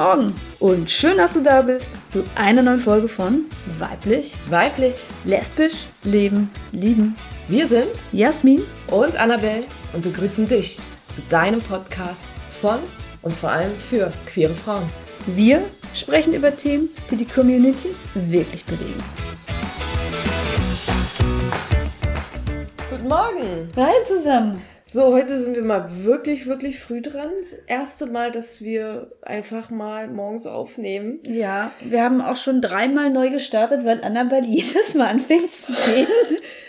Guten Morgen und schön, dass du da bist zu einer neuen Folge von Weiblich, Weiblich, Lesbisch, Leben, Lieben. wir sind Jasmin, und Annabelle und begrüßen dich zu deinem Podcast von und vor allem für queere Frauen. wir sprechen über Themen, die die Community wirklich bewegen. Guten Morgen! Hi zusammen. So, heute sind wir mal wirklich, wirklich früh dran. Das erste Mal, dass wir einfach mal morgens aufnehmen. Ja, wir haben auch schon dreimal neu gestartet, weil Annabelle jedes Mal anfängt zu gehen.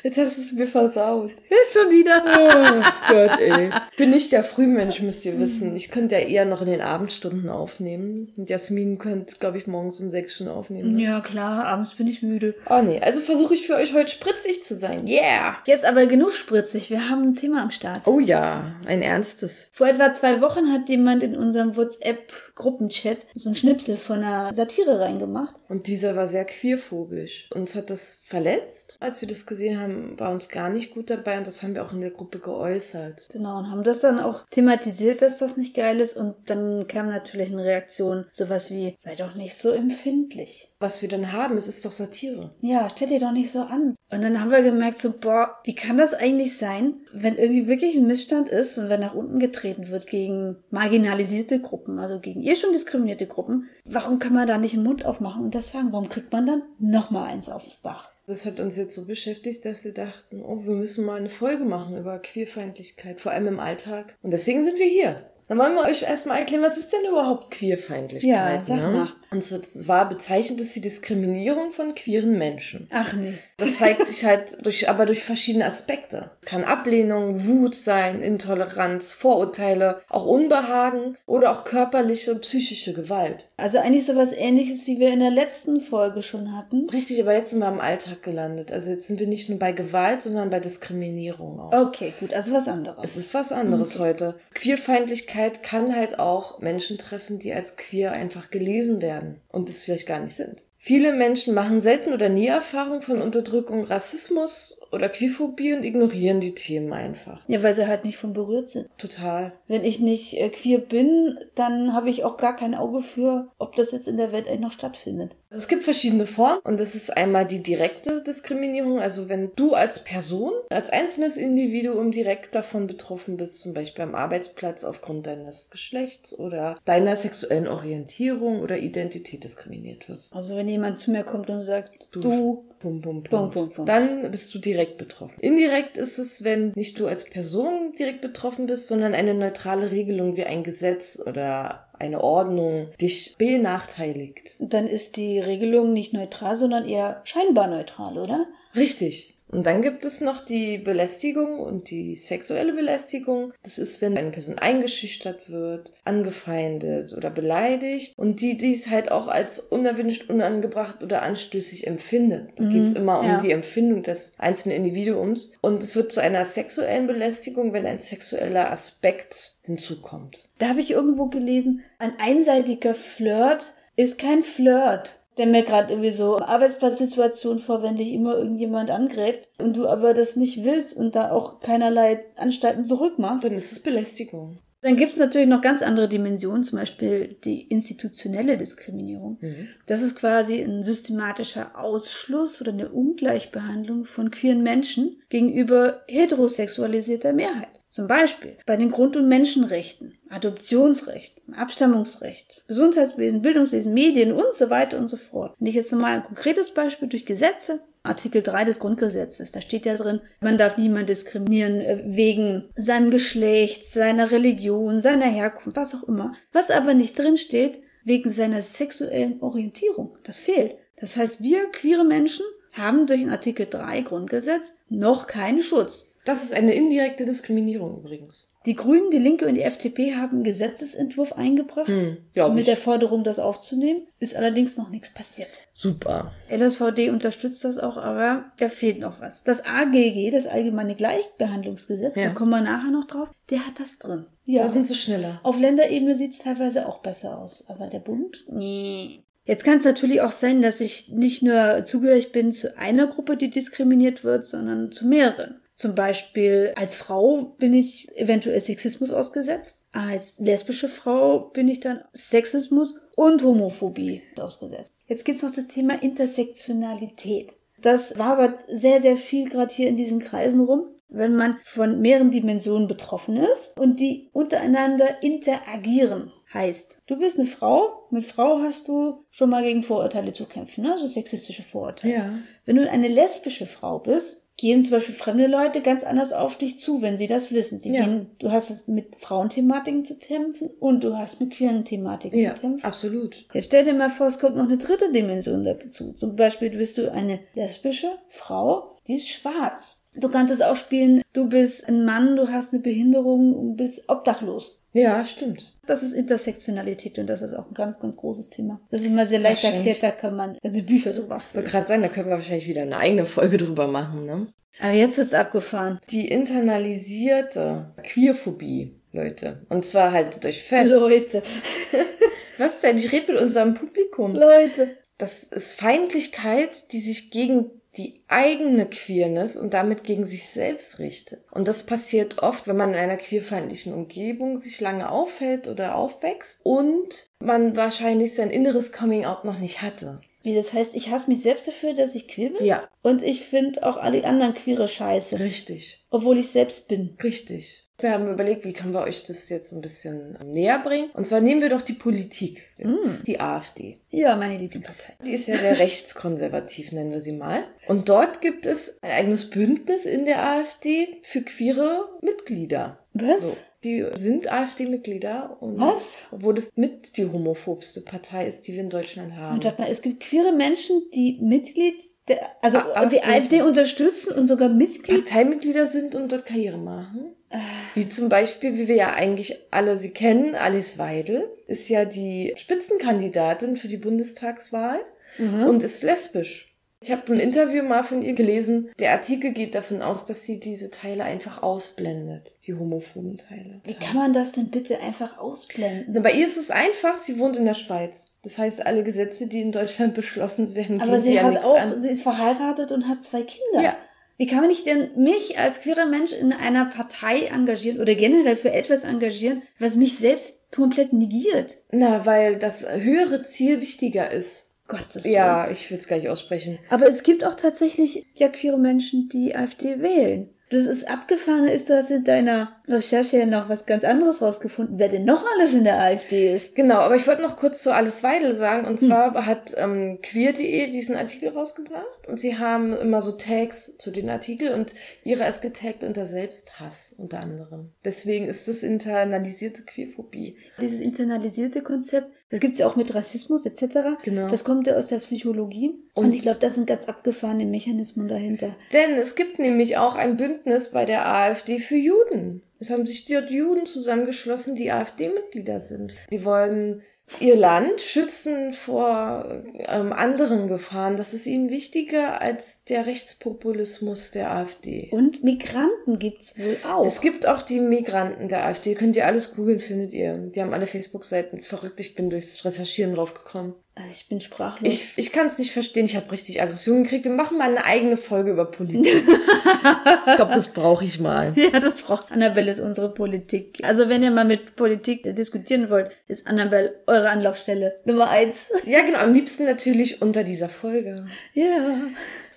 Jetzt hast du es mir versaut. Ist schon wieder. Oh Gott, ey. Ich bin nicht der Frühmensch, müsst ihr wissen. Ich könnte ja eher noch in den Abendstunden aufnehmen. Und Jasmin könnte, glaube ich, morgens um sechs schon aufnehmen. Ne? Ja, klar, abends bin ich müde. Oh nee, also versuche ich für euch heute spritzig zu sein. Yeah! Jetzt aber genug spritzig, wir haben ein Thema am Start. Oh ja, ein ernstes. Vor etwa zwei Wochen hat jemand in unserem WhatsApp-Gruppenchat so ein Schnipsel von einer Satire reingemacht. Und dieser war sehr queerphobisch. Uns hat das verletzt. Als wir das gesehen haben, war uns gar nicht gut dabei und das haben wir auch in der Gruppe geäußert. Genau, und haben das dann auch thematisiert, dass das nicht geil ist. Und dann kam natürlich eine Reaktion, sowas wie, sei doch nicht so empfindlich. Was wir dann haben, es ist doch Satire. Ja, stell dir doch nicht so an. Und dann haben wir gemerkt, so, boah, wie kann das eigentlich sein, wenn irgendwie wirklich ein Missstand ist und wenn nach unten getreten wird gegen marginalisierte Gruppen, also gegen eh schon diskriminierte Gruppen, warum kann man da nicht den Mund aufmachen und das sagen? Warum kriegt man dann nochmal eins aufs Dach? Das hat uns jetzt so beschäftigt, dass wir dachten, oh, wir müssen mal eine Folge machen über Queerfeindlichkeit, vor allem im Alltag. Und deswegen sind wir hier. Dann wollen wir euch erstmal erklären, was ist denn überhaupt Queerfeindlichkeit? Ja, sag ne? mal. Und zwar bezeichnet es die Diskriminierung von queeren Menschen. Ach nee. Das zeigt sich halt durch, aber durch verschiedene Aspekte. Es kann Ablehnung, Wut sein, Intoleranz, Vorurteile, auch Unbehagen oder auch körperliche und psychische Gewalt. Also eigentlich sowas ähnliches, wie wir in der letzten Folge schon hatten. Richtig, aber jetzt sind wir im Alltag gelandet. Also jetzt sind wir nicht nur bei Gewalt, sondern bei Diskriminierung auch. Okay, gut, also was anderes. Es ist was anderes heute. Queerfeindlichkeit kann halt auch Menschen treffen, die als queer einfach gelesen werden und es vielleicht gar nicht sind. Viele Menschen machen selten oder nie Erfahrung von Unterdrückung, Rassismus oder Queerphobie und ignorieren die Themen einfach. Ja, weil sie halt nicht von berührt sind. Total. Wenn ich nicht äh, queer bin, dann habe ich auch gar kein Auge für, ob das jetzt in der Welt eigentlich noch stattfindet. Also es gibt verschiedene Formen und das ist einmal die direkte Diskriminierung, also wenn du als Person, als einzelnes Individuum direkt davon betroffen bist, zum Beispiel am Arbeitsplatz aufgrund deines Geschlechts oder deiner sexuellen Orientierung oder Identität diskriminiert wirst. Also wenn jemand zu mir kommt und sagt, Du- du, Pum, Punkt, pum. Punkt, Punkt. Dann bist du direkt betroffen. Indirekt ist es, wenn nicht du als Person direkt betroffen bist, sondern eine neutrale Regelung wie ein Gesetz oder eine Ordnung dich benachteiligt. dann ist die Regelung nicht neutral, sondern eher scheinbar neutral, oder? Richtig. Und dann gibt es noch die Belästigung und die sexuelle Belästigung. Das ist, wenn eine Person eingeschüchtert wird, angefeindet oder beleidigt und die dies halt auch als unerwünscht, unangebracht oder anstößig empfindet. Da geht es immer um ja. die Empfindung des einzelnen Individuums. Und es wird zu einer sexuellen Belästigung, wenn ein sexueller Aspekt hinzukommt. Da habe ich irgendwo gelesen, ein einseitiger Flirt ist kein Flirt. Der mir gerade irgendwie so Arbeitsplatzsituation vor, wenn dich immer irgendjemand angräbt und du aber das nicht willst und da auch keinerlei Anstalten zurückmachst. Dann ist es Belästigung. Dann gibt es natürlich noch ganz andere Dimensionen, zum Beispiel die institutionelle Diskriminierung. Das ist quasi ein systematischer Ausschluss oder eine Ungleichbehandlung von queeren Menschen gegenüber heterosexualisierter Mehrheit. Zum Beispiel bei den Grund- und Menschenrechten, Adoptionsrecht, Abstammungsrecht, Gesundheitswesen, Bildungswesen, Medien und so weiter und so fort. Wenn ich jetzt nochmal ein konkretes Beispiel durch Gesetze, Artikel 3 des Grundgesetzes, da steht ja drin, man darf niemand diskriminieren äh, wegen seinem Geschlecht, seiner Religion, seiner Herkunft, was auch immer. Was aber nicht drin steht, wegen seiner sexuellen Orientierung. Das fehlt. Das heißt, wir queere Menschen haben durch den Artikel 3 Grundgesetz noch keinen Schutz. Das ist eine indirekte Diskriminierung übrigens. Die Grünen, die Linke und die FDP haben einen Gesetzesentwurf eingebracht, Hm, mit ich. der Forderung, das aufzunehmen. Ist allerdings noch nichts passiert. Super. LSVD unterstützt das auch, aber da fehlt noch was. Das AGG, das Allgemeine Gleichbehandlungsgesetz, Ja. da kommen wir nachher noch drauf, der hat das drin. Ja, Da sind sie schneller. auf Länderebene sieht es teilweise auch besser aus, aber der Bund? Nee. Jetzt kann es natürlich auch sein, dass ich nicht nur zugehörig bin zu einer Gruppe, die diskriminiert wird, sondern zu mehreren. Zum Beispiel als Frau bin ich eventuell Sexismus ausgesetzt. Als lesbische Frau bin ich dann Sexismus und Homophobie ausgesetzt. Jetzt gibt's noch das Thema Intersektionalität. Das wabert sehr, sehr viel gerade hier in diesen Kreisen rum, wenn man von mehreren Dimensionen betroffen ist und die untereinander interagieren. Heißt, du bist eine Frau, mit Frau hast du schon mal gegen Vorurteile zu kämpfen, ne? so sexistische Vorurteile. Ja. Wenn du eine lesbische Frau bist, gehen zum Beispiel fremde Leute ganz anders auf dich zu, wenn sie das wissen. Die Ja. gehen, du hast es mit Frauenthematiken zu kämpfen und du hast mit queeren Thematiken Ja, zu kämpfen. absolut. Jetzt stell dir mal vor, es kommt noch eine dritte Dimension dazu. Zum Beispiel bist du eine lesbische Frau, die ist schwarz. Du kannst es auch spielen, du bist ein Mann, du hast eine Behinderung und bist obdachlos. Ja, stimmt. Das ist Intersektionalität und das ist auch ein ganz, ganz großes Thema. Das ist immer sehr leicht erklärt, da kann man ganze Bücher drüber Ich füllen. gerade sagen, da können wir wahrscheinlich wieder eine eigene Folge drüber machen, ne? Aber jetzt wird's abgefahren. Die internalisierte Queerphobie, Leute. Und zwar halt durch Fest. Leute, Was denn? Ich rede mit unserem Publikum. Leute. Das ist Feindlichkeit, die sich gegen die eigene Queerness und damit gegen sich selbst richtet. Und das passiert oft, wenn man in einer queerfeindlichen Umgebung sich lange aufhält oder aufwächst und man wahrscheinlich sein inneres Coming-out noch nicht hatte. Wie, Das heißt, ich hasse mich selbst dafür, dass ich queer bin? Ja, Und ich finde auch alle anderen queere Scheiße. richtig. Obwohl ich selbst bin. Richtig. Wir haben überlegt, wie können wir euch das jetzt ein bisschen näher bringen. Und zwar nehmen wir doch die Politik, Mm. die AfD. Ja, meine Lieblingspartei. Die ist ja sehr rechtskonservativ, nennen wir sie mal. Und dort gibt es ein eigenes Bündnis in der AfD für queere Mitglieder. Was? So, die sind AfD-Mitglieder und Was? obwohl das mit die homophobste Partei ist, die wir in Deutschland haben. Und warte mal, es gibt queere Menschen, die Mitglied der, also Ah, die AfD unterstützen und sogar Mitglied. Parteimitglieder sind und dort Karriere machen. Äh, Wie zum Beispiel, wie wir ja eigentlich alle sie kennen, Alice Weidel ist ja die Spitzenkandidatin für die Bundestagswahl Mhm. und ist lesbisch. Ich habe ein Interview mal von ihr gelesen. Der Artikel geht davon aus, dass sie diese Teile einfach ausblendet, die homophoben Teile. Wie kann man das denn bitte einfach ausblenden? Bei ihr ist es einfach, sie wohnt in der Schweiz. Das heißt, alle Gesetze, die in Deutschland beschlossen werden, Aber gehen sie sie ja hat nichts auch, an. sie ist verheiratet und hat zwei Kinder. Ja. Wie kann man nicht denn mich als queerer Mensch in einer Partei engagieren oder generell für etwas engagieren, was mich selbst komplett negiert? Na, weil das höhere Ziel wichtiger ist. Gottes Ja, ich will es gar nicht aussprechen. Aber es gibt auch tatsächlich ja queere Menschen, die AfD wählen. Das ist abgefahren, ist, du hast in deiner Recherche ja noch was ganz anderes rausgefunden, wer denn noch alles in der AfD ist. Genau, aber ich wollte noch kurz zu Alice Weidel sagen. Hm. Und zwar hat ähm, queer.de diesen Artikel rausgebracht und sie haben immer so Tags zu den Artikeln und ihre ist getaggt unter Selbsthass unter anderem. Deswegen ist das internalisierte Queerphobie. Dieses internalisierte Konzept, das gibt's ja auch mit Rassismus etc. Genau. Das kommt ja aus der Psychologie. Und, Und- ich glaube, das sind ganz abgefahrene Mechanismen dahinter. Denn es gibt nämlich auch ein Bündnis bei der AfD für Juden. Es haben sich dort Juden zusammengeschlossen, die AfD-Mitglieder sind. Die wollen ihr Land schützen vor ähm, anderen Gefahren. Das ist ihnen wichtiger als der Rechtspopulismus der AfD. Und Migranten gibt's wohl auch. Es gibt auch die Migranten der AfD. Könnt ihr alles googeln, findet ihr. Die haben alle Facebook-Seiten. Ist verrückt, ich bin durchs Recherchieren draufgekommen. Also ich bin sprachlos. Ich, ich kann es nicht verstehen. Ich habe richtig Aggression gekriegt. Wir machen mal eine eigene Folge über Politik. ich glaube, das brauche ich mal. Ja, das braucht Annabelle ist unsere Politik. Also wenn ihr mal mit Politik diskutieren wollt, ist Annabelle eure Anlaufstelle Nummer eins. Ja, genau. Am liebsten natürlich unter dieser Folge. Ja.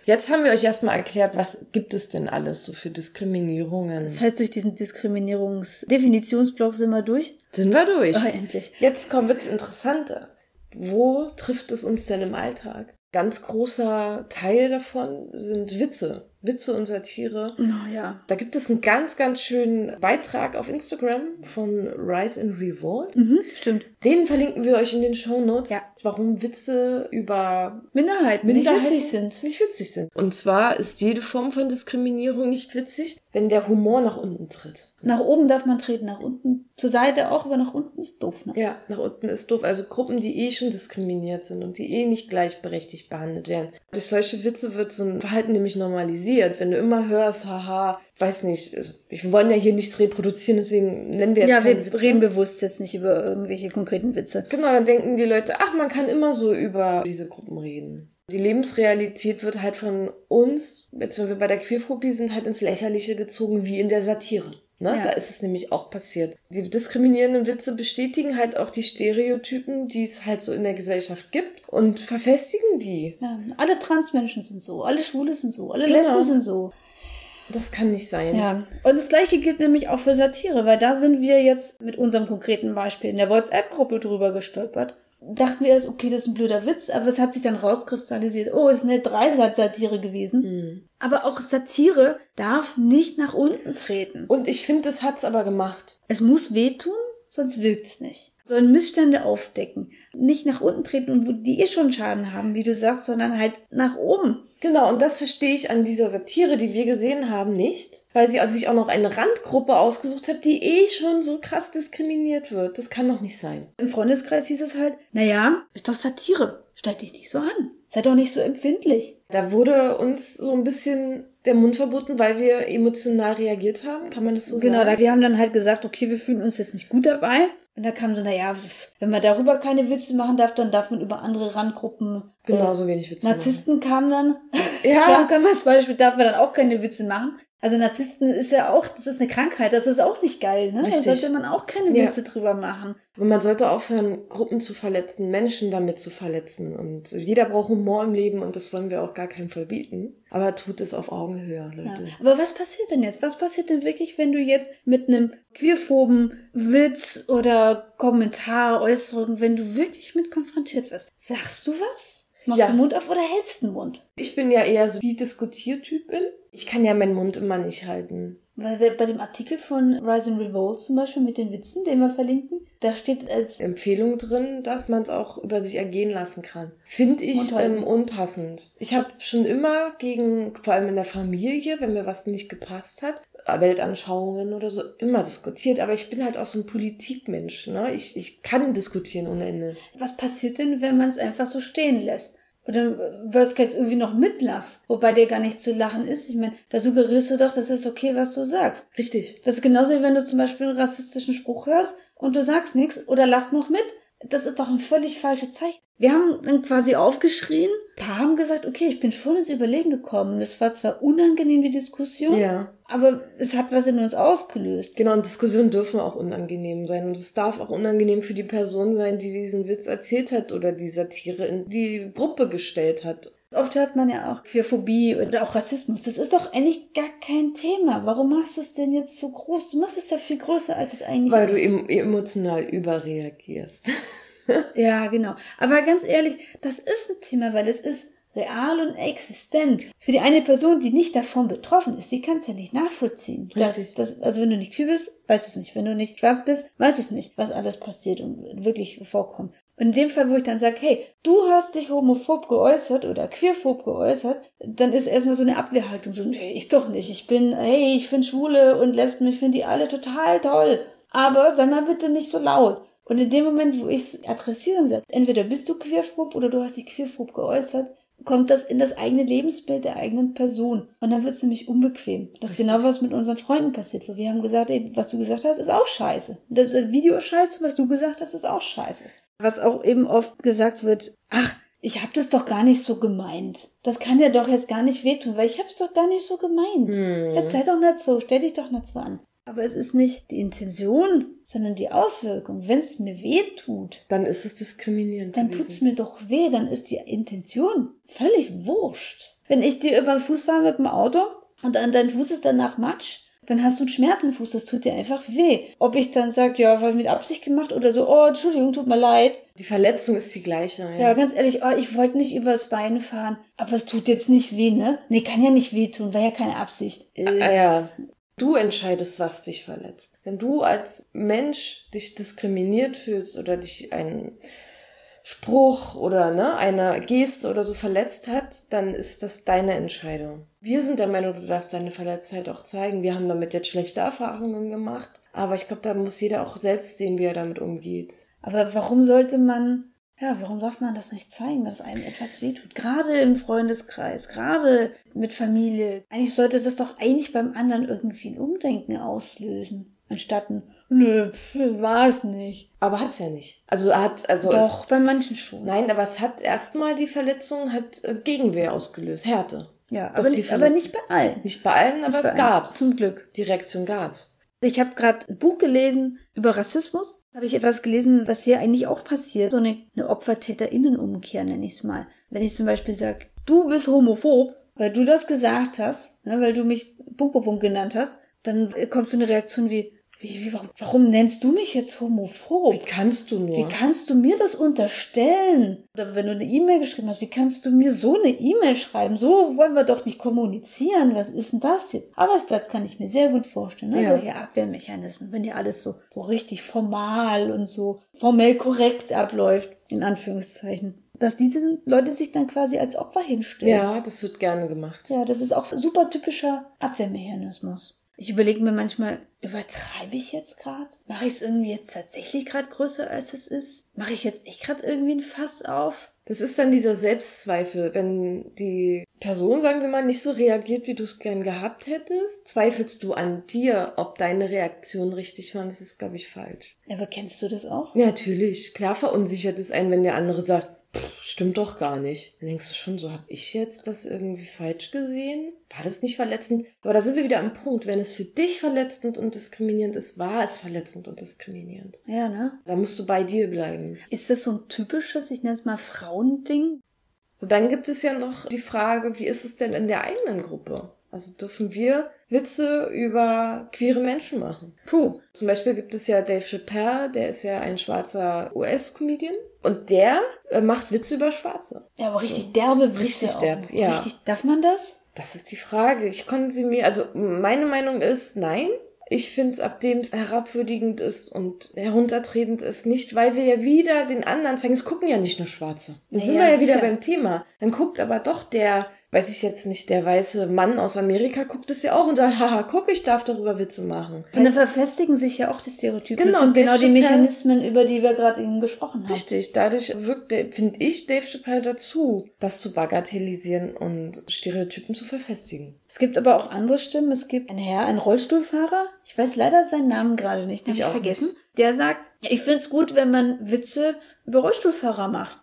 Jetzt haben wir euch erstmal erklärt, was gibt es denn alles so für Diskriminierungen. Das heißt, durch diesen Diskriminierungsdefinitionsblock sind wir durch. Sind wir durch. Oh, endlich. Jetzt kommt das Interessante. Wo trifft es uns denn im Alltag? Ganz großer Teil davon sind Witze. Witze und Satire. Oh ja. Da gibt es einen ganz, ganz schönen Beitrag auf Instagram von Rise and Revolt. Mhm, stimmt. Den verlinken wir euch in den Show Notes, Ja. warum Witze über Minderheiten, Minderheiten nicht witzig sind. Nicht witzig sind. Und zwar ist jede Form von Diskriminierung nicht witzig, wenn der Humor nach unten tritt. Nach oben darf man treten, nach unten. Zur Seite auch, aber nach unten ist doof. Ne? Ja, nach unten ist doof. Also Gruppen, die eh schon diskriminiert sind und die eh nicht gleichberechtigt behandelt werden. Durch solche Witze wird so ein Verhalten nämlich normalisiert. Wenn du immer hörst, haha, weiß nicht, ich wollen ja hier nichts reproduzieren, deswegen nennen wir jetzt Ja, wir Witze. reden bewusst jetzt nicht über irgendwelche konkreten Witze. Genau, dann denken die Leute, ach, man kann immer so über diese Gruppen reden. Die Lebensrealität wird halt von uns, jetzt wenn wir bei der Queerphobie sind, halt ins Lächerliche gezogen, wie in der Satire. Ne? Ja. Da ist es nämlich auch passiert. Die diskriminierenden Witze bestätigen halt auch die Stereotypen, die es halt so in der Gesellschaft gibt und verfestigen die. Ja, alle Transmenschen sind so, alle Schwule sind so, alle genau. Lesben sind so. Das kann nicht sein. Ja. Und das gleiche gilt nämlich auch für Satire, weil da sind wir jetzt mit unserem konkreten Beispiel in der WhatsApp-Gruppe drüber gestolpert. Dachten wir erst, okay, das ist ein blöder Witz, aber es hat sich dann rauskristallisiert, oh, ist eine Dreisatz-Satire gewesen. Mhm. Aber auch Satire darf nicht nach unten treten. Und ich finde, das hat's aber gemacht. Es muss wehtun, sonst wirkt's nicht sollen Missstände aufdecken. Nicht nach unten treten und wo die eh schon Schaden haben, wie du sagst, sondern halt nach oben. Genau, und das verstehe ich an dieser Satire, die wir gesehen haben, nicht. Weil sie also sich auch noch eine Randgruppe ausgesucht hat, die eh schon so krass diskriminiert wird. Das kann doch nicht sein. Im Freundeskreis hieß es halt, naja, ist doch Satire. Stell dich nicht so an. Sei doch nicht so empfindlich. Da wurde uns so ein bisschen der Mund verboten, weil wir emotional reagiert haben. Kann man das so genau, sagen? Genau, wir haben dann halt gesagt, okay, wir fühlen uns jetzt nicht gut dabei. Und da kam so, naja, wenn man darüber keine Witze machen darf, dann darf man über andere Randgruppen. Genauso äh, wenig Witze Narzissten machen. kamen dann. Ja. Trump kann man als Beispiel, darf man dann auch keine Witze machen. Also Narzissten ist ja auch, das ist eine Krankheit, das ist auch nicht geil, ne? Richtig. Da sollte man auch keine Witze ja. drüber machen. Und man sollte aufhören, Gruppen zu verletzen, Menschen damit zu verletzen. Und jeder braucht Humor im Leben und das wollen wir auch gar keinem verbieten. Aber tut es auf Augenhöhe, Leute. Ja. Aber was passiert denn jetzt? Was passiert denn wirklich, wenn du jetzt mit einem queerphoben Witz oder Kommentar, Äußerung, wenn du wirklich mit konfrontiert wirst? Sagst du was? Machst ja. du den Mund auf oder hältst du den Mund? Ich bin ja eher so die Diskutiertypin. Ich kann ja meinen Mund immer nicht halten. Weil wir bei dem Artikel von Rise and Revolt zum Beispiel mit den Witzen, den wir verlinken, da steht als Empfehlung drin, dass man es auch über sich ergehen lassen kann. Finde ich ähm, unpassend. Ich habe schon immer gegen, vor allem in der Familie, wenn mir was nicht gepasst hat, Weltanschauungen oder so, immer diskutiert. Aber ich bin halt auch so ein Politikmensch. Ne? Ich, ich kann diskutieren ohne Ende. Was passiert denn, wenn man es einfach so stehen lässt? Oder Worst Case irgendwie noch mitlachst, wobei dir gar nicht zu lachen ist. Ich meine, da suggerierst du doch, das ist okay, was du sagst. Richtig. Das ist genauso, wie wenn du zum Beispiel einen rassistischen Spruch hörst und du sagst nichts oder lachst noch mit das ist doch ein völlig falsches Zeichen. Wir haben dann quasi aufgeschrien, ein paar haben gesagt, okay, ich bin schon ins Überlegen gekommen. Das war zwar unangenehm, die Diskussion, ja. Aber es hat was in uns ausgelöst. Genau, und Diskussionen dürfen auch unangenehm sein. Und es darf auch unangenehm für die Person sein, die diesen Witz erzählt hat oder die Satire in die Gruppe gestellt hat. Oft hört man ja auch Queerphobie oder auch Rassismus. Das ist doch eigentlich gar kein Thema. Warum machst du es denn jetzt so groß? Du machst es ja viel größer, als es eigentlich Weil ist. Weil du emotional überreagierst. ja, genau. Aber ganz ehrlich, das ist ein Thema, weil es ist real und existent. Für die eine Person, die nicht davon betroffen ist, die kann es ja nicht nachvollziehen. Richtig. Das, das, also wenn du nicht queer bist, weißt du es nicht. Wenn du nicht schwarz bist, weißt du es nicht, was alles passiert und wirklich vorkommt. Und in dem Fall, wo ich dann sage, hey, du hast dich homophob geäußert oder queerphob geäußert, dann ist erstmal so eine Abwehrhaltung, so, nee, ich doch nicht. Ich bin, hey, ich finde Schwule und Lesben, ich finde die alle total toll. Aber sei mal bitte nicht so laut. Und in dem Moment, wo ich es adressieren sage, entweder bist du queerphob oder du hast dich queerphob geäußert, kommt das in das eigene Lebensbild der eigenen Person. Und dann wird es nämlich unbequem. Das ist genau, was mit unseren Freunden passiert. Wir haben gesagt, ey, was du gesagt hast, ist auch scheiße. Das Video ist scheiße, was du gesagt hast, ist auch scheiße. Was auch eben oft gesagt wird, ach, ich hab das doch gar nicht so gemeint. Das kann ja doch jetzt gar nicht wehtun, weil ich hab's doch gar nicht so gemeint. Hm. Jetzt sei doch nicht so, stell dich doch nicht so an. Aber es ist nicht die Intention, sondern die Auswirkung. Wenn es mir weh tut, dann ist es diskriminierend. Dann tut es mir doch weh, dann ist die Intention völlig wurscht. Wenn ich dir über den Fuß fahre mit dem Auto und an dein Fuß ist danach Matsch, dann hast du einen Schmerz im Fuß, das tut dir einfach weh. Ob ich dann sage, ja, war mit Absicht gemacht oder so, oh, Entschuldigung, tut mir leid. Die Verletzung ist die gleiche. Ja, ja ganz ehrlich, oh, ich wollte nicht übers Bein fahren, aber es tut jetzt nicht weh, ne? Nee, kann ja nicht wehtun, war ja keine Absicht. Äh, ah, ja. Du entscheidest, was dich verletzt. Wenn du als Mensch dich diskriminiert fühlst oder dich ein Spruch oder ne, eine Geste oder so verletzt hat, dann ist das deine Entscheidung. Wir sind der Meinung, du darfst deine Verletztheit auch zeigen. Wir haben damit jetzt schlechte Erfahrungen gemacht. Aber ich glaube, da muss jeder auch selbst sehen, wie er damit umgeht. Aber warum sollte man ja, warum darf man das nicht zeigen, dass einem etwas wehtut? Gerade im Freundeskreis, gerade mit Familie. Eigentlich sollte das doch eigentlich beim anderen irgendwie ein Umdenken auslösen. Anstatt ein, nö, war es nicht. Aber hat's ja nicht. Also hat, also. Doch, es, bei manchen schon. Nein, aber es hat erstmal die Verletzung, hat äh, Gegenwehr ausgelöst, Härte. Ja, aber nicht, aber nicht bei allen. Nicht bei allen, aber es gab's. Zum Glück. Die Reaktion gab's. Ich habe gerade ein Buch gelesen über Rassismus. Habe ich etwas gelesen, was hier eigentlich auch passiert. So eine, eine Opfer-Täterinnen-Umkehr nenne ich es mal. Wenn ich zum Beispiel sage, du bist homophob, weil du das gesagt hast, ne, weil du mich Punkt, Punkt, Punkt genannt hast, dann kommt so eine Reaktion wie, wie, wie, warum, warum nennst du mich jetzt homophob? Wie kannst du nur? Wie kannst du mir das unterstellen? Oder wenn du eine E-Mail geschrieben hast, wie kannst du mir so eine E-Mail schreiben? So wollen wir doch nicht kommunizieren. Was ist denn das jetzt? Arbeitsplatz kann ich mir sehr gut vorstellen. Ne? Ja. Solche Abwehrmechanismen, wenn dir alles so, so richtig formal und so formell korrekt abläuft, in Anführungszeichen dass diese Leute sich dann quasi als Opfer hinstellen. Ja, das wird gerne gemacht. Ja, das ist auch super typischer Abwehrmechanismus. Ich überlege mir manchmal, übertreibe ich jetzt gerade? Mache ich es irgendwie jetzt tatsächlich gerade größer, als es ist? Mache ich jetzt echt gerade irgendwie ein Fass auf? Das ist dann dieser Selbstzweifel, wenn die Person, sagen wir mal, nicht so reagiert, wie du es gern gehabt hättest, zweifelst du an dir, ob deine Reaktion richtig war. Das ist, glaube ich, falsch. Aber kennst du das auch? Ja, natürlich. Klar verunsichert es einen, wenn der andere sagt, stimmt doch gar nicht. Dann denkst du schon, so habe ich jetzt das irgendwie falsch gesehen? War das nicht verletzend? Aber da sind wir wieder am Punkt. Wenn es für dich verletzend und diskriminierend ist, war es verletzend und diskriminierend. Ja, ne? Da musst du bei dir bleiben. Ist das so ein typisches, ich nenne es mal Frauending? So, dann gibt es ja noch die Frage, wie ist es denn in der eigenen Gruppe? Also dürfen wir Witze über queere Menschen machen? Puh. Zum Beispiel gibt es ja Dave Chappelle, der ist ja ein schwarzer US-Comedian. Und der äh, macht Witze über Schwarze. Ja, aber richtig derbe Witze. Richtig derbe, ja. Richtig, darf man das? Das ist die Frage. Ich konnte sie mir, also meine Meinung ist nein. Ich finde es, ab dem es herabwürdigend ist und heruntertretend ist, nicht, weil wir ja wieder den anderen zeigen. Es gucken ja nicht nur Schwarze. Dann ja, sind wir ja wieder beim Thema. Dann guckt aber doch der weiß ich jetzt nicht, der weiße Mann aus Amerika guckt es ja auch und sagt, haha, guck, ich darf darüber Witze machen. Und dann verfestigen sich ja auch die Stereotypen. Genau, das sind genau die Mechanismen, über die wir gerade eben gesprochen haben. Richtig, dadurch wirkt, finde ich, Dave Chappelle dazu, das zu bagatellisieren und Stereotypen zu verfestigen. Es gibt aber auch andere Stimmen. Es gibt einen Herr, einen Rollstuhlfahrer. Ich weiß leider seinen Namen gerade nicht. Den ich auch vergessen. Nicht. Der sagt, ich find's gut, wenn man Witze über Rollstuhlfahrer macht.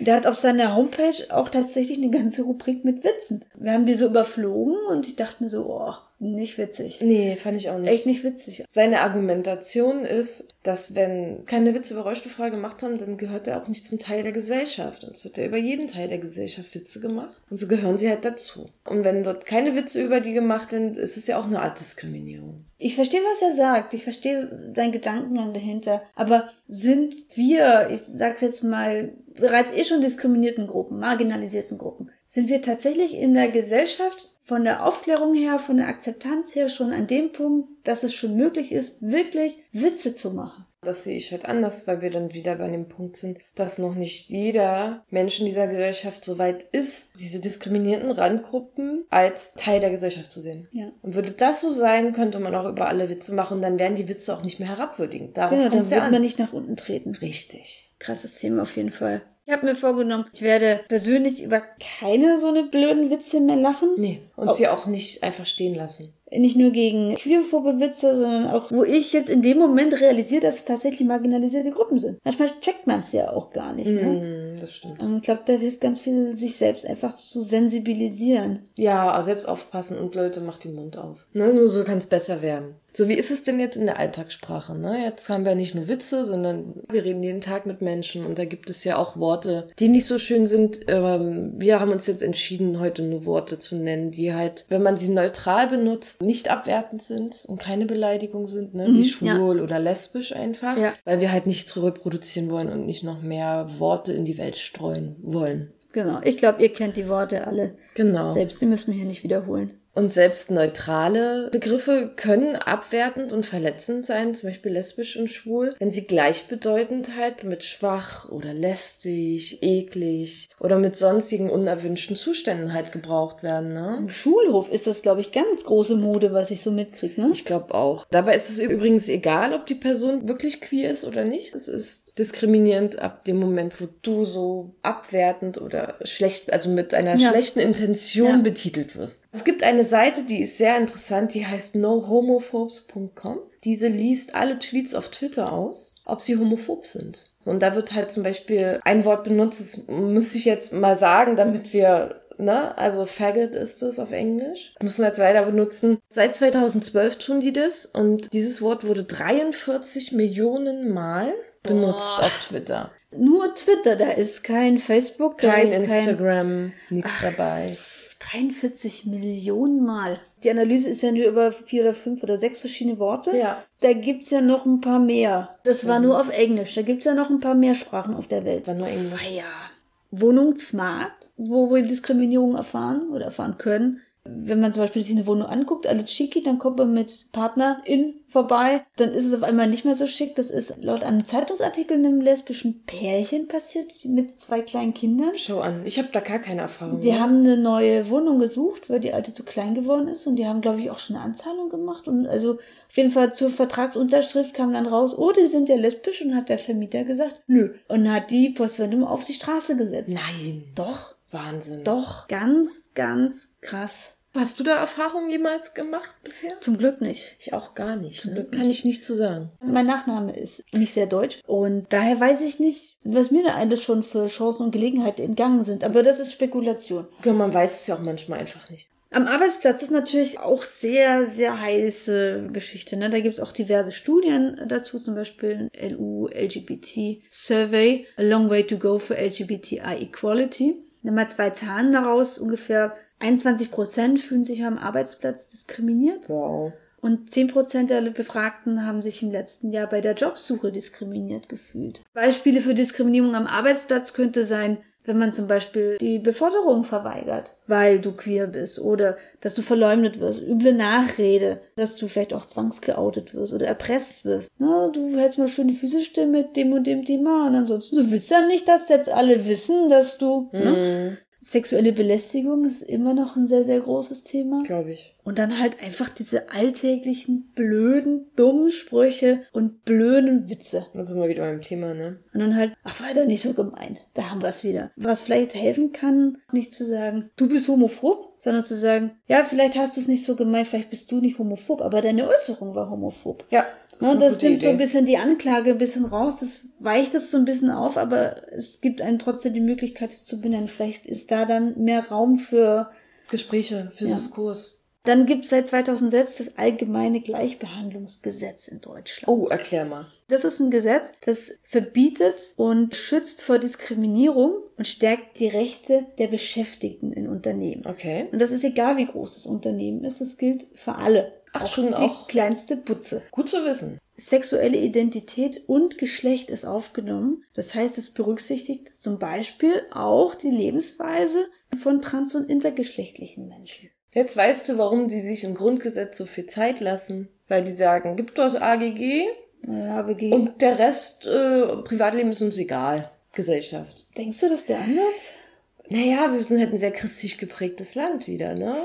Der hat auf seiner Homepage auch tatsächlich eine ganze Rubrik mit Witzen. Wir haben die so überflogen und ich dachte mir so, oh, nicht witzig. Nee, fand ich auch nicht. Echt nicht witzig. Seine Argumentation ist, dass wenn keine Witze über Rollstuhlfahrer gemacht haben, dann gehört er auch nicht zum Teil der Gesellschaft. Und es wird ja über jeden Teil der Gesellschaft Witze gemacht. Und so gehören sie halt dazu. Und wenn dort keine Witze über die gemacht werden, ist es ja auch eine Art Diskriminierung. Ich verstehe, was er sagt. Ich verstehe seinen Gedankengang dahinter. Aber sind wir, ich sag's jetzt mal, bereits eh schon diskriminierten Gruppen, marginalisierten Gruppen, sind wir tatsächlich in der Gesellschaft von der Aufklärung her, von der Akzeptanz her schon an dem Punkt, dass es schon möglich ist, wirklich Witze zu machen. Das sehe ich halt anders, weil wir dann wieder bei dem Punkt sind, dass noch nicht jeder Mensch in dieser Gesellschaft so weit ist, diese diskriminierten Randgruppen als Teil der Gesellschaft zu sehen. Ja. Und würde das so sein, könnte man auch über alle Witze machen, dann wären die Witze auch nicht mehr herabwürdigend. Darauf ja, dann würde man nicht nach unten treten. Richtig. Krasses Thema auf jeden Fall. Ich habe mir vorgenommen, ich werde persönlich über keine so eine blöden Witze mehr lachen. Nee, und oh. sie auch nicht einfach stehen lassen nicht nur gegen queerphobe Witze, sondern auch, wo ich jetzt in dem Moment realisiere, dass es tatsächlich marginalisierte Gruppen sind. Manchmal checkt man es ja auch gar nicht. Ne? Mm, das stimmt. Und ich glaube, da hilft ganz viel, sich selbst einfach zu sensibilisieren. Ja, selbst aufpassen und Leute, macht den Mund auf. Ne? Nur so kann es besser werden. So, wie ist es denn jetzt in der Alltagssprache? Ne? Jetzt haben wir nicht nur Witze, sondern wir reden jeden Tag mit Menschen und da gibt es ja auch Worte, die nicht so schön sind. Ähm, wir haben uns jetzt entschieden, heute nur Worte zu nennen, die halt, wenn man sie neutral benutzt, nicht abwertend sind und keine Beleidigung sind, ne? Mhm, wie schwul ja. oder lesbisch einfach, ja. weil wir halt nichts reproduzieren wollen und nicht noch mehr Worte in die Welt streuen wollen. Genau, ich glaube, ihr kennt die Worte alle. Genau. Selbst, die müssen wir hier nicht wiederholen. Und selbst neutrale Begriffe können abwertend und verletzend sein, zum Beispiel lesbisch und schwul, wenn sie Gleichbedeutendheit mit schwach oder lästig, eklig oder mit sonstigen unerwünschten Zuständen halt gebraucht werden. Ne? Im Schulhof ist das, glaube ich, ganz große Mode, was ich so mitkriege. Ne? Ich glaube auch. Dabei ist es übrigens egal, ob die Person wirklich queer ist oder nicht. Es ist diskriminierend ab dem Moment, wo du so abwertend oder schlecht, also mit einer ja. schlechten Intention ja. betitelt wirst. Es gibt eine eine Seite, die ist sehr interessant, die heißt nohomophobes.com. Diese liest alle Tweets auf Twitter aus, ob sie homophob sind. So, und da wird halt zum Beispiel ein Wort benutzt, das muss ich jetzt mal sagen, damit wir ne? Also Faggot ist es auf Englisch. Das müssen wir jetzt weiter benutzen. Seit 2012 tun die das und dieses Wort wurde 43 Millionen Mal benutzt Boah. auf Twitter. Nur Twitter, da ist kein Facebook, da Kein ist kein Instagram, nichts dabei. 43 Millionen Mal. Die Analyse ist ja nur über vier oder fünf oder sechs verschiedene Worte. Ja. Da gibt's ja noch ein paar mehr. Das war nur auf Englisch. Da gibt's ja noch ein paar mehr Sprachen auf der Welt. War nur Englisch. Ja. Wohnungsmarkt, wo wir Diskriminierung erfahren oder erfahren können. Wenn man zum Beispiel sich eine Wohnung anguckt, alles schicki, dann kommt man mit Partnerin vorbei, dann ist es auf einmal nicht mehr so schick. Das ist laut einem Zeitungsartikel einem lesbischen Pärchen passiert mit zwei kleinen Kindern. Schau an, ich habe da gar keine Erfahrung. Die ne? haben eine neue Wohnung gesucht, weil die alte zu klein geworden ist und die haben, glaube ich, auch schon eine Anzahlung gemacht. Und also auf jeden Fall zur Vertragsunterschrift kam dann raus, oh, die sind ja lesbisch und hat der Vermieter gesagt, nö. Und hat die Postwendung auf die Straße gesetzt. Nein. Doch, Wahnsinn. doch, ganz, ganz krass. Hast du da Erfahrungen jemals gemacht bisher? Zum Glück nicht. Ich auch gar nicht. Zum ne? Glück Kann ich nicht zu sagen. Mein Nachname ist nicht sehr deutsch und daher weiß ich nicht, was mir da alles schon für Chancen und Gelegenheiten entgangen sind. Aber das ist Spekulation. Ja, man weiß es ja auch manchmal einfach nicht. Am Arbeitsplatz ist natürlich auch sehr, sehr heiße Geschichte. Ne? Da gibt es auch diverse Studien dazu, zum Beispiel LU LGBT Survey, A Long Way to Go for LGBTI Equality. Nimm mal zwei Zahlen daraus, ungefähr 21 Prozent fühlen sich am Arbeitsplatz diskriminiert Wow. und 10 Prozent der Befragten haben sich im letzten Jahr bei der Jobsuche diskriminiert gefühlt. Beispiele für Diskriminierung am Arbeitsplatz könnte sein, wenn man zum Beispiel die Beförderung verweigert, weil du queer bist oder dass du verleumdet wirst, üble Nachrede, dass du vielleicht auch zwangsgeoutet wirst oder erpresst wirst. Na, du hältst mal schön die Füße still mit dem und dem Thema und ansonsten, du willst ja nicht, dass jetzt alle wissen, dass du... Ne? Sexuelle Belästigung ist immer noch ein sehr, sehr großes Thema. Glaube ich. Und dann halt einfach diese alltäglichen, blöden, dummen Sprüche und blöden Witze. Da sind wir wieder beim Thema, ne? Und dann halt, ach, war doch nicht so gemein. Da haben wir es wieder. Was vielleicht helfen kann, nicht zu sagen, du bist homophob, sondern zu sagen, ja, vielleicht hast du es nicht so gemeint, vielleicht bist du nicht homophob, aber deine Äußerung war homophob. Ja. Das, Ne, eine das gute nimmt so ein Idee. bisschen die Anklage ein bisschen raus, das weicht es so ein bisschen auf, aber es gibt einem trotzdem die Möglichkeit, es zu benennen. Vielleicht ist da dann mehr Raum für Gespräche für Ja. Diskurs. Dann gibt es seit 2006 das allgemeine Gleichbehandlungsgesetz in Deutschland. Oh, erklär mal. Das ist ein Gesetz, das verbietet und schützt vor Diskriminierung und stärkt die Rechte der Beschäftigten in Unternehmen. Okay. Und das ist egal, wie groß das Unternehmen ist, das gilt für alle. Ach, auch schon die auch. kleinste Butze. Gut zu wissen. Sexuelle Identität und Geschlecht ist aufgenommen. Das heißt, es berücksichtigt zum Beispiel auch die Lebensweise von trans- und intergeschlechtlichen Menschen. Jetzt weißt du, warum die sich im Grundgesetz so viel Zeit lassen. Weil die sagen, gibt das AGG Ja, und der Rest, äh, Privatleben ist uns egal. Gesellschaft. denkst du, das ist der Ansatz? Naja, wir sind halt ein sehr christlich geprägtes Land wieder, ne?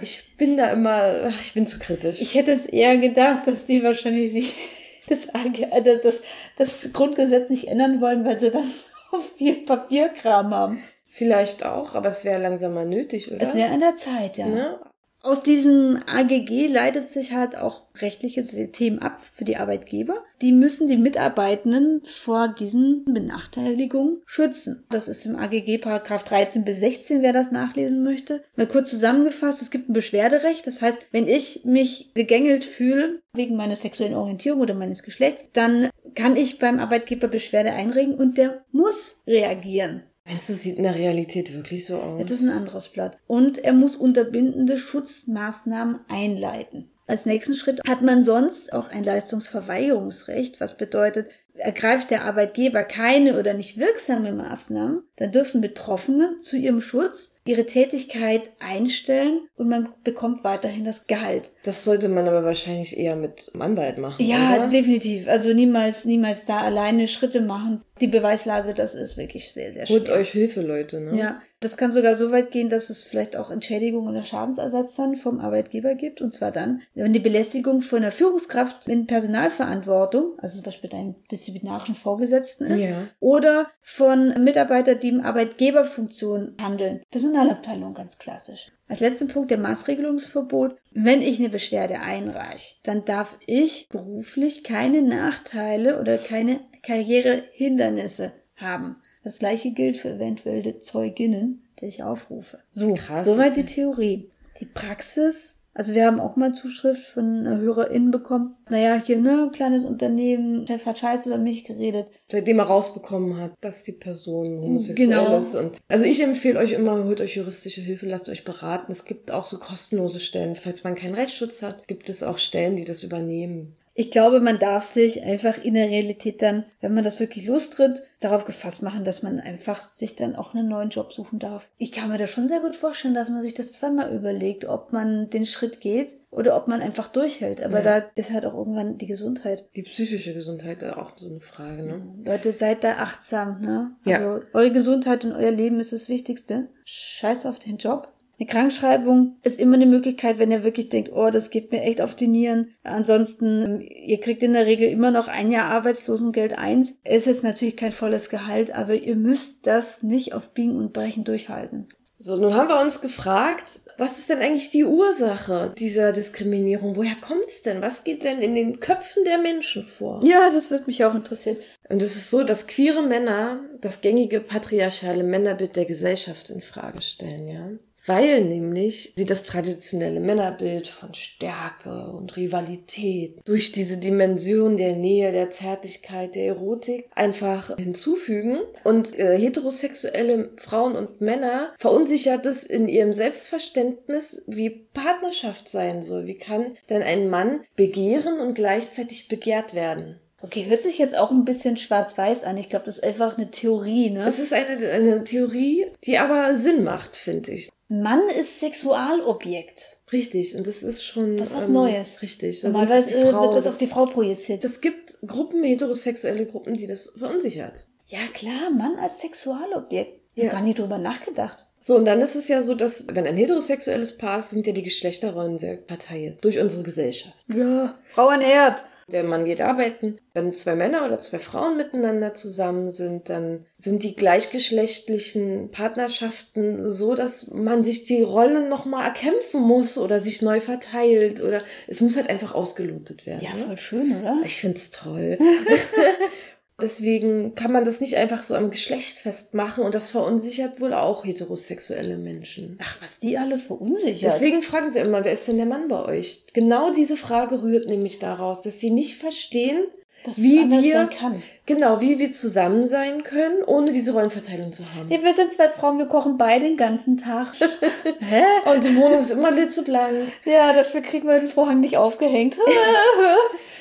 Ich bin da immer, ach, ich bin zu kritisch. Ich hätte jetzt eher gedacht, dass die wahrscheinlich sich das, AG äh, das, das, das Grundgesetz nicht ändern wollen, weil sie dann so viel Papierkram haben. Vielleicht auch, aber es wäre langsam mal nötig, oder? Es wäre an der Zeit, ja. ne? Aus diesem AGG leitet sich halt auch rechtliche Themen ab für die Arbeitgeber. Die müssen die Mitarbeitenden vor diesen Benachteiligungen schützen. Das ist im AGG Paragraph 13 bis 16, wer das nachlesen möchte. Mal kurz zusammengefasst, es gibt ein Beschwerderecht. Das heißt, wenn ich mich gegängelt fühle wegen meiner sexuellen Orientierung oder meines Geschlechts, dann kann ich beim Arbeitgeber Beschwerde einregen und der muss reagieren. Meinst du, sieht in der Realität wirklich so aus? Das ist ein anderes Blatt. Und er muss unterbindende Schutzmaßnahmen einleiten. Als nächsten Schritt hat man sonst auch ein Leistungsverweigerungsrecht, was bedeutet, ergreift der Arbeitgeber keine oder nicht wirksame Maßnahmen, dann dürfen Betroffene zu ihrem Schutz ihre Tätigkeit einstellen und man bekommt weiterhin das Gehalt. Das sollte man aber wahrscheinlich eher mit einem Anwalt machen. Ja, oder? definitiv. Also niemals, niemals da alleine Schritte machen. Die Beweislage, das ist wirklich sehr, sehr schwer. Holt euch Hilfe, Leute, ne? Ja, das kann sogar so weit gehen, dass es vielleicht auch Entschädigung oder Schadensersatz dann vom Arbeitgeber gibt. Und zwar dann, wenn die Belästigung von einer Führungskraft in Personalverantwortung, also zum Beispiel deinem disziplinarischen Vorgesetzten ist, Ja. oder von Mitarbeitern, die im Arbeitgeberfunktion handeln. Personalabteilung ganz klassisch. Als letzten Punkt der Maßregelungsverbot. Wenn ich eine Beschwerde einreiche, dann darf ich beruflich keine Nachteile oder keine Karrierehindernisse haben. Das gleiche gilt für eventuelle Zeuginnen, die ich aufrufe. So, Krass, soweit okay. die Theorie. Die Praxis, also wir haben auch mal Zuschrift von einer HörerInnen bekommen. Naja, hier, ne, kleines Unternehmen, Chef hat scheiße über mich geredet. Seitdem er rausbekommen hat, dass die Person homosexuell Genau. ist. Und also ich empfehle euch immer, holt euch juristische Hilfe, lasst euch beraten. Es gibt auch so kostenlose Stellen. Falls man keinen Rechtsschutz hat, gibt es auch Stellen, die das übernehmen. Ich glaube, man darf sich einfach in der Realität dann, wenn man das wirklich lostritt, darauf gefasst machen, dass man einfach sich dann auch einen neuen Job suchen darf. Ich kann mir das schon sehr gut vorstellen, dass man sich das zweimal überlegt, ob man den Schritt geht oder ob man einfach durchhält. Aber Ja. da ist halt auch irgendwann die Gesundheit. Die psychische Gesundheit ist auch so eine Frage, ne? Leute, seid da achtsam, ne? Ja. Also eure Gesundheit und euer Leben ist das Wichtigste. Scheiß auf den Job. Eine Krankschreibung ist immer eine Möglichkeit, wenn ihr wirklich denkt, oh, das geht mir echt auf die Nieren. Ansonsten, ihr kriegt in der Regel immer noch ein Jahr Arbeitslosengeld eins. Ist jetzt natürlich kein volles Gehalt, aber ihr müsst das nicht auf Biegen und Brechen durchhalten. So, nun haben wir uns gefragt, was ist denn eigentlich die Ursache dieser Diskriminierung? Woher kommt's denn? Was geht denn in den Köpfen der Menschen vor? Ja, das würde mich auch interessieren. Und es ist so, dass queere Männer das gängige patriarchale Männerbild der Gesellschaft in Frage stellen, ja. Weil nämlich sie das traditionelle Männerbild von Stärke und Rivalität durch diese Dimension der Nähe, der Zärtlichkeit, der Erotik einfach hinzufügen. Und äh, heterosexuelle Frauen und Männer verunsichert es in ihrem Selbstverständnis, wie Partnerschaft sein soll. Wie kann denn ein Mann begehren und gleichzeitig begehrt werden? Okay, hört sich jetzt auch ein bisschen schwarz-weiß an. Ich glaube, das ist einfach eine Theorie, ne? Es ist eine, eine Theorie, die aber Sinn macht, finde ich. Mann ist Sexualobjekt. Richtig, und das ist schon. Das ist was ähm, Neues. Richtig. Da Normalerweise äh, Frau, wird das auf die Frau projiziert. Es gibt Gruppen, heterosexuelle Gruppen, die das verunsichert. Ja, klar, Mann als Sexualobjekt. Ich Ja. hab gar nicht drüber nachgedacht. So, und dann ist es ja so, dass, wenn ein heterosexuelles Paar ist, sind ja die Geschlechterrollen sehr verteilt durch unsere Gesellschaft. Ja, Frau ernährt. Der Mann geht arbeiten. Wenn zwei Männer oder zwei Frauen miteinander zusammen sind, dann sind die gleichgeschlechtlichen Partnerschaften so, dass man sich die Rollen nochmal erkämpfen muss oder sich neu verteilt oder es muss halt einfach ausgelotet werden. Ja, ne? voll schön, oder? Ich find's toll. Deswegen kann man das nicht einfach so am Geschlecht festmachen und das verunsichert wohl auch heterosexuelle Menschen. Ach, was die alles verunsichert. Deswegen fragen sie immer, wer ist denn der Mann bei euch? Genau diese Frage rührt nämlich daraus, dass sie nicht verstehen, dass wie wir- sein kann. Genau, wie wir zusammen sein können, ohne diese Rollenverteilung zu haben. Ja, wir sind zwei Frauen, wir kochen beide den ganzen Tag. Hä? Und die Wohnung ist immer litzeblank. Ja, dafür kriegen wir den Vorhang nicht aufgehängt.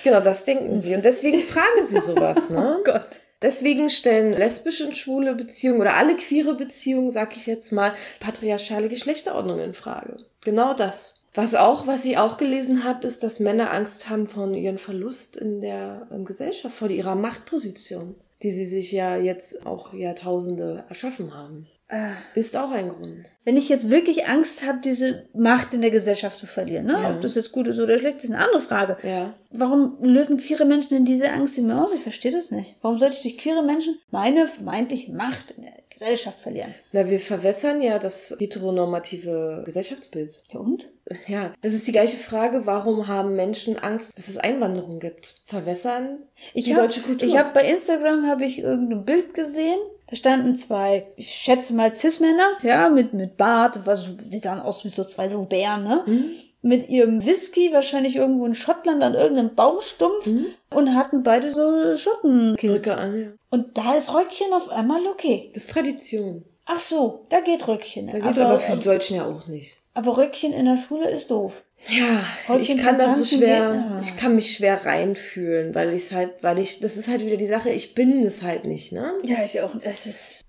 Genau, das denken sie. Und deswegen fragen sie sowas, ne? Oh Gott. Deswegen stellen lesbische und schwule Beziehungen oder alle queere Beziehungen, sag ich jetzt mal, patriarchale Geschlechterordnung in Frage. Genau das. Was auch, was ich auch gelesen habe, ist, dass Männer Angst haben vor ihren Verlust in der ähm, Gesellschaft, vor ihrer Machtposition, die sie sich ja jetzt auch Jahrtausende erschaffen haben. Äh, Ist auch ein Grund. Wenn ich jetzt wirklich Angst habe, diese Macht in der Gesellschaft zu verlieren, ne? Ja. ob das jetzt gut ist oder schlecht, ist eine andere Frage. Ja. Warum lösen queere Menschen denn diese Angst in mir aus? Ich verstehe das nicht. Warum sollte ich durch queere Menschen meine vermeintliche Macht in der Gesellschaft verlieren? Na, wir verwässern ja das heteronormative Gesellschaftsbild. Ja und? Ja, es ist die gleiche Frage, warum haben Menschen Angst, dass es Einwanderung gibt? Verwässern Ich die hab, deutsche Kultur. Ich habe bei Instagram habe ich irgendein Bild gesehen. Da standen zwei, ich schätze mal Cis-Männer, ja, mit, mit Bart, was, die sahen aus wie so zwei so Bären, ne? Mhm. Mit ihrem Whisky, wahrscheinlich irgendwo in Schottland an irgendeinem Baumstumpf Mhm. und hatten beide so Schottenkills. Rücke an, ja. Und da ist Röckchen auf einmal okay. Das ist Tradition. Ach so, da geht Röckchen. Da geht aber, für die Deutschen ja auch nicht. aber Röckchen in der Schule ist doof. Ja, Häubchen ich kann das so schwer, geht- ah. ich kann mich schwer reinfühlen, weil ich halt, weil ich, das ist halt wieder die Sache, ich bin es halt nicht, ne? Ja, ich auch. Es ist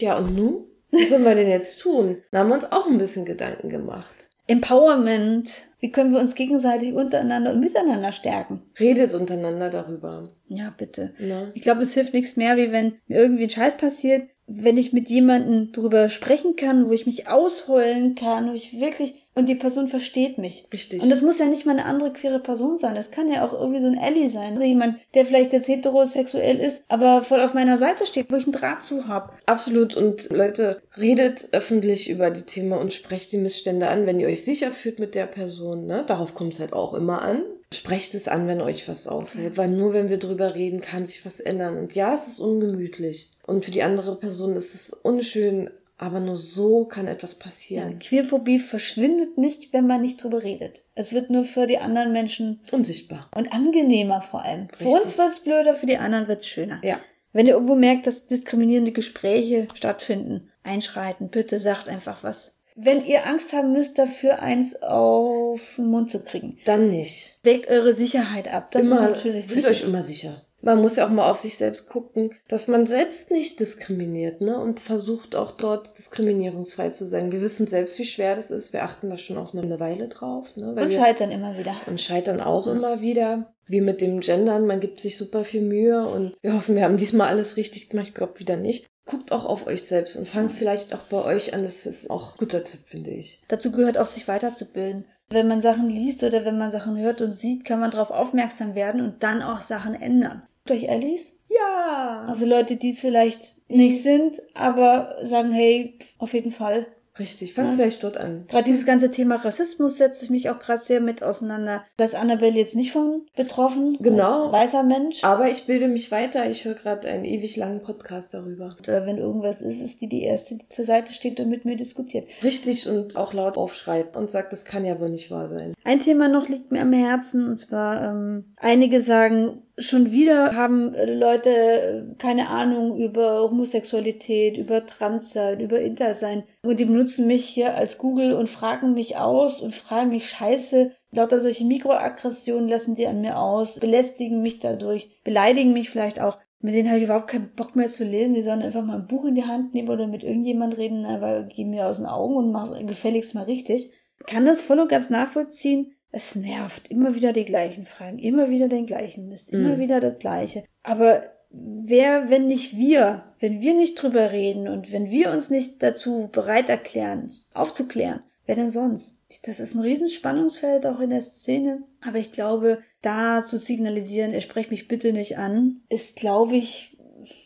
Ja, und nun? Was sollen wir denn jetzt tun? Da haben wir uns auch ein bisschen Gedanken gemacht. Empowerment. Wie können wir uns gegenseitig untereinander und miteinander stärken? Redet untereinander darüber. Ja, bitte. Ne? Ich glaube, es hilft nichts mehr, wie wenn mir irgendwie ein Scheiß passiert, wenn ich mit jemandem drüber sprechen kann, wo ich mich ausheulen kann, wo ich wirklich und die Person versteht mich. Richtig. Und das muss ja nicht mal eine andere queere Person sein. Das kann ja auch irgendwie so ein Ally sein. Also jemand, der vielleicht jetzt heterosexuell ist, aber voll auf meiner Seite steht, wo ich einen Draht zu hab. Absolut. Und Leute, redet öffentlich über die Themen und sprecht die Missstände an, wenn ihr euch sicher fühlt mit der Person. Ne? Darauf kommt es halt auch immer an. Sprecht es an, wenn euch was auffällt. Weil nur wenn wir drüber reden, kann sich was ändern. Und ja, es ist ungemütlich. Und für die andere Person ist es unschön, Aber nur so kann etwas passieren. Ja, Queerphobie verschwindet nicht, wenn man nicht drüber redet. Es wird nur für die anderen Menschen unsichtbar. Und angenehmer vor allem. Richtig. Für uns wird es blöder, für die anderen wird es schöner. Ja. Wenn ihr irgendwo merkt, dass diskriminierende Gespräche stattfinden, einschreiten, bitte sagt einfach was. Wenn ihr Angst haben müsst, dafür eins auf den Mund zu kriegen. Dann nicht. Weckt eure Sicherheit ab. Das immer, ist natürlich Fühlt euch immer sicher man muss ja auch mal auf sich selbst gucken, dass man selbst nicht diskriminiert, ne? Und versucht auch dort diskriminierungsfrei zu sein. Wir wissen selbst, wie schwer das ist. Wir achten da schon auch noch eine Weile drauf. Ne? Weil und scheitern immer wieder. Und scheitern auch ja. immer wieder. Wie mit dem Gendern, man gibt sich super viel Mühe und wir hoffen, wir haben diesmal alles richtig gemacht. Ich glaube wieder nicht. Guckt auch auf euch selbst und fangt vielleicht auch bei euch an. Das ist auch ein guter Tipp, finde ich. Dazu gehört auch, sich weiterzubilden. Wenn man Sachen liest oder wenn man Sachen hört und sieht, kann man darauf aufmerksam werden und dann auch Sachen ändern durch Alice? Ja. Also Leute, die es vielleicht nicht sind, aber sagen, hey, auf jeden Fall. Richtig, fang ja. vielleicht dort an. Gerade dieses ganze Thema Rassismus setze ich mich auch gerade sehr mit auseinander. Da ist Annabelle jetzt nicht von betroffen. Genau. Als weißer Mensch. Aber ich bilde mich weiter. Ich höre gerade einen ewig langen Podcast darüber. Oder wenn irgendwas ist, ist die die Erste, die zur Seite steht und mit mir diskutiert. Richtig und auch laut aufschreit und sagt, das kann ja wohl nicht wahr sein. Ein Thema noch liegt mir am Herzen und zwar ähm, einige sagen, Schon wieder haben Leute keine Ahnung über Homosexualität, über Transsein, über Intersein. Und die benutzen mich hier als Google und fragen mich aus und fragen mich Scheiße. Lauter solche Mikroaggressionen lassen die an mir aus, belästigen mich dadurch, beleidigen mich vielleicht auch. Mit denen habe ich überhaupt keinen Bock mehr zu lesen. Die sollen einfach mal ein Buch in die Hand nehmen oder mit irgendjemand reden, aber geh mir aus den Augen und mach gefälligst mal richtig. Kann das voll und ganz nachvollziehen es nervt. Immer wieder die gleichen Fragen, immer wieder den gleichen Mist, immer mhm. wieder das Gleiche. Aber wer, wenn nicht wir, wenn wir nicht drüber reden und wenn wir uns nicht dazu bereit erklären, aufzuklären, wer denn sonst? Das ist ein Riesenspannungsfeld auch in der Szene. Aber ich glaube, da zu signalisieren, er sprecht mich bitte nicht an, ist, glaube ich,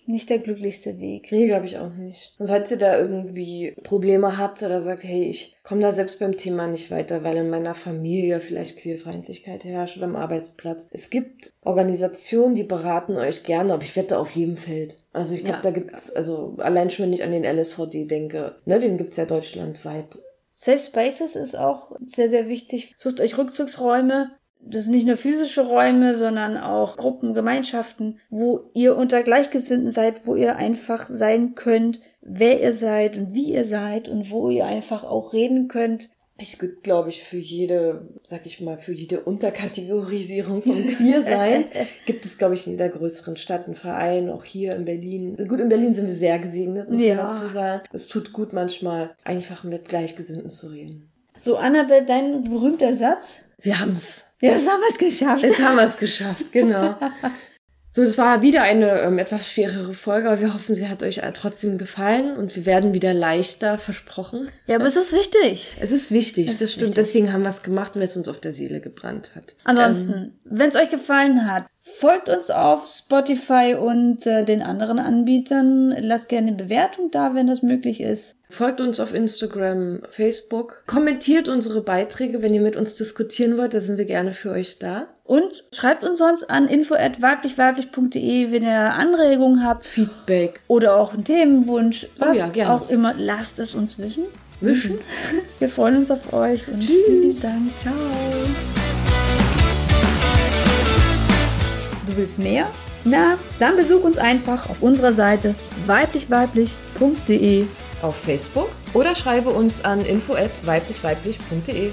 nicht der glücklichste Weg. Nee, glaube ich auch nicht. Und falls ihr da irgendwie Probleme habt oder sagt, hey, ich komme da selbst beim Thema nicht weiter, weil in meiner Familie vielleicht Queerfeindlichkeit herrscht oder am Arbeitsplatz. Es gibt Organisationen, die beraten euch gerne, aber ich wette auf jedem Feld. Also ich glaube, ja. da gibt's, also allein schon, wenn ich an den LSVD denke, ne, den gibt's ja deutschlandweit. Safe Spaces ist auch sehr, sehr wichtig. Sucht euch Rückzugsräume, das sind nicht nur physische Räume, sondern auch Gruppen, Gemeinschaften, wo ihr unter Gleichgesinnten seid, wo ihr einfach sein könnt, wer ihr seid und wie ihr seid und wo ihr einfach auch reden könnt. Ich glaube ich, für jede, sag ich mal, für jede Unterkategorisierung von Queersein gibt es, glaube ich, in jeder größeren Stadt einen Verein, auch hier in Berlin. Gut, in Berlin sind wir sehr gesegnet, muss ja. man dazu sagen. Es tut gut manchmal, einfach mit Gleichgesinnten zu reden. So, Annabelle, dein berühmter Satz? Wir haben's. Ja, jetzt haben wir es geschafft. Jetzt haben wir es geschafft, genau. So, das war wieder eine ähm, etwas schwerere Folge, aber wir hoffen, sie hat euch äh, trotzdem gefallen und wir werden wieder leichter, versprochen. Ja, aber es ist wichtig. Es ist wichtig, es das ist stimmt. Wichtig. Deswegen haben wir es gemacht, weil es uns auf der Seele gebrannt hat. Ansonsten, ähm, wenn es euch gefallen hat, folgt uns auf Spotify und äh, den anderen Anbietern. Lasst gerne eine Bewertung da, wenn das möglich ist. Folgt uns auf Instagram, Facebook. Kommentiert unsere Beiträge, wenn ihr mit uns diskutieren wollt. Da sind wir gerne für euch da. Und schreibt uns sonst an info@weiblichweiblich.de, wenn ihr Anregungen habt, Feedback oder auch einen Themenwunsch, oh was oh ja, auch immer. Lasst es uns wissen. Wischen. Wir freuen uns auf euch und Tschüss. vielen Dank. Ciao. Du willst mehr? Na, dann besuch uns einfach auf unserer Seite weiblichweiblich.de auf Facebook oder schreibe uns an info@weiblichweiblich.de.